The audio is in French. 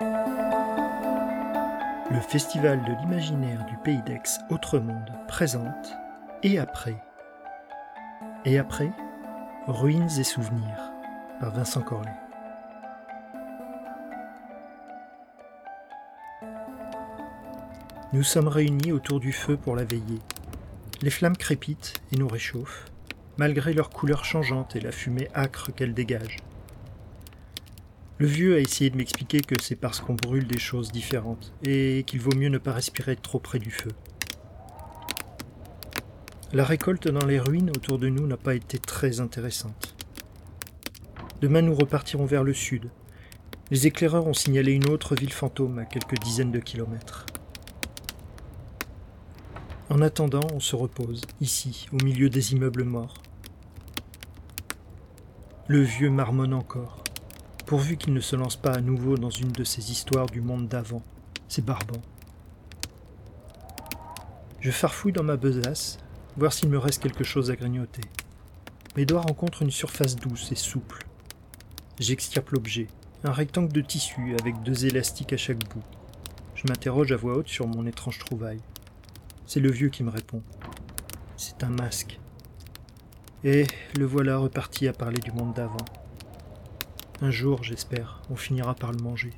Le Festival de l'imaginaire du Pays d'Aix Autre Monde présente Et après Et après Ruines et souvenirs par Vincent Corlet. Nous sommes réunis autour du feu pour la veiller. Les flammes crépitent et nous réchauffent, malgré leur couleur changeante et la fumée âcre qu'elles dégagent. Le vieux a essayé de m'expliquer que c'est parce qu'on brûle des choses différentes et qu'il vaut mieux ne pas respirer trop près du feu. La récolte dans les ruines autour de nous n'a pas été très intéressante. Demain nous repartirons vers le sud. Les éclaireurs ont signalé une autre ville fantôme à quelques dizaines de kilomètres. En attendant, on se repose, ici, au milieu des immeubles morts. Le vieux marmonne encore, pourvu qu'il ne se lance pas à nouveau dans une de ces histoires du monde d'avant. C'est barbant. Je farfouille dans ma besace, voir s'il me reste quelque chose à grignoter. Mes doigts rencontrent une surface douce et souple. J'extirpe l'objet, un rectangle de tissu avec deux élastiques à chaque bout. Je m'interroge à voix haute sur mon étrange trouvaille. C'est le vieux qui me répond. C'est un masque. Et le voilà reparti à parler du monde d'avant. Un jour, j'espère, on finira par le manger.